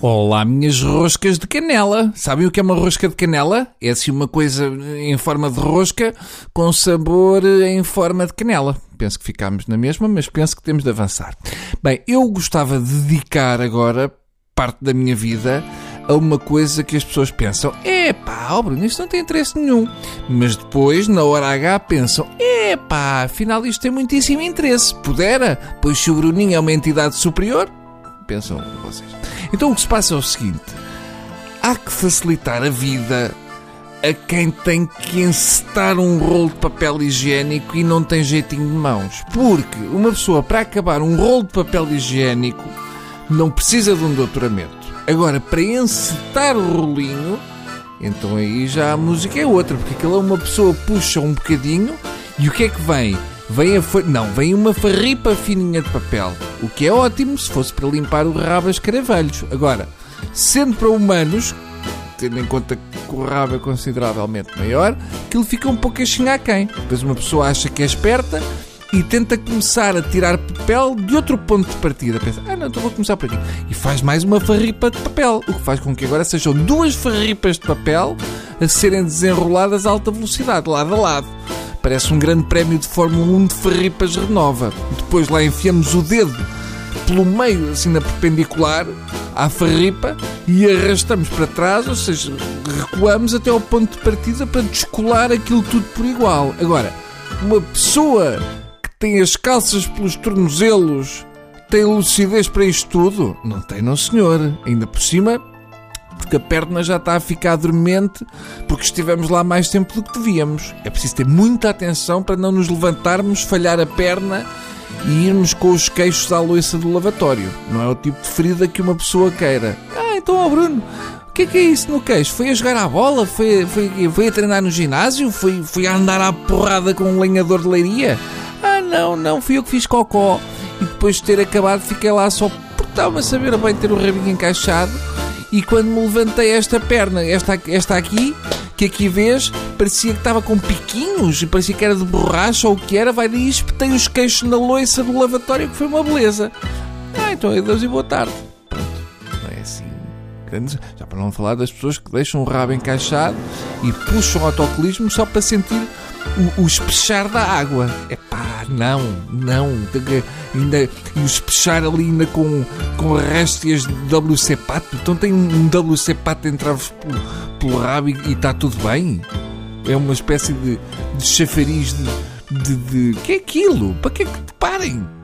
Olá, minhas roscas de canela. Sabem o que é uma rosca de canela? É assim uma coisa em forma de rosca com sabor em forma de canela. Penso que ficámos na mesma, mas penso que temos de avançar. Bem, eu gostava de dedicar agora parte da minha vida a uma coisa que as pessoas pensam: epá, oh Bruno, isto não tem interesse nenhum. Mas depois, na hora H, pensam: epá, afinal isto tem muitíssimo interesse. Pudera, pois se o Bruninho é uma entidade superior, pensam vocês. Então o que se passa é o seguinte: há que facilitar a vida a quem tem que encetar um rolo de papel higiênico e não tem jeitinho de mãos. Porque uma pessoa, para acabar um rolo de papel higiênico, não precisa de um doutoramento. Agora, para encetar o rolinho, então aí já a música é outra, porque aquela é uma pessoa puxa um bocadinho e o que é que vem? Vem a não, vem uma farripa fininha de papel, o que é ótimo se fosse para limpar o rabo a escaravelhos. Agora, sendo para humanos, tendo em conta que o rabo é consideravelmente maior, aquilo fica um pouco a quem. Depois uma pessoa acha que é esperta e tenta começar a tirar papel de outro ponto de partida. Pensa, ah não, então vou começar por aqui. E faz mais uma farripa de papel, o que faz com que agora sejam duas farripas de papel a serem desenroladas a alta velocidade, lado a lado. Parece um grande prémio de Fórmula 1 de Ferripas Renova. Depois lá enfiamos o dedo pelo meio, assim na perpendicular, à farripa e arrastamos para trás, ou seja, recuamos até ao ponto de partida para descolar aquilo tudo por igual. Agora, uma pessoa que tem as calças pelos tornozelos tem lucidez para isto tudo? Não tem, não senhor. Ainda por cima, porque a perna já está a ficar dormente porque estivemos lá mais tempo do que devíamos. É preciso ter muita atenção para não nos levantarmos, falhar a perna e irmos com os queixos à loiça do lavatório. Não é o tipo de ferida que uma pessoa queira. Ah, então, ó Bruno, o que é que é isso no queixo? Foi a jogar à bola? Foi, foi, foi a treinar no ginásio? Foi, foi a andar à porrada com um lenhador de leiria? Ah, não, não, fui eu que fiz cocó. E depois de ter acabado, fiquei lá só porque estava a saber bem ter o rabinho encaixado e quando me levantei esta perna, esta, esta aqui, que aqui vês, parecia que estava com piquinhos, e parecia que era de borracha ou o que era, vai daí espetei os queixos na loiça do lavatório, que foi uma beleza. Ah, então adeus e boa tarde. Pronto, não é assim. Grande... Já para não falar das pessoas que deixam o rabo encaixado e puxam o autocolismo só para sentir o, o espechar da água. É pá, não, não. Ainda, e o espechar ali ainda com, com réstias de WC Pato. Então tem um WC Pato entrar-vos pelo, pelo rabo e está tudo bem? É uma espécie de, de chafariz de, de, de. que é aquilo? Para que é que te parem?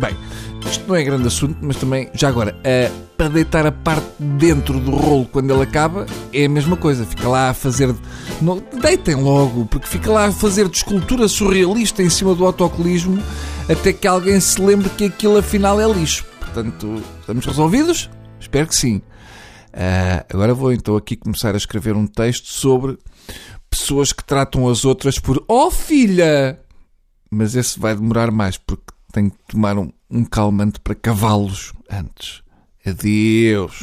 Bem, isto não é grande assunto, mas também, já agora, uh, para deitar a parte dentro do rolo quando ele acaba, é a mesma coisa. Fica lá a fazer. Não, deitem logo, porque fica lá a fazer de escultura surrealista em cima do autocolismo até que alguém se lembre que aquilo afinal é lixo. Portanto, estamos resolvidos? Espero que sim. Uh, agora vou então aqui começar a escrever um texto sobre pessoas que tratam as outras por Oh filha! Mas esse vai demorar mais porque tenho que tomar um, um calmante para cavalos antes. Adeus.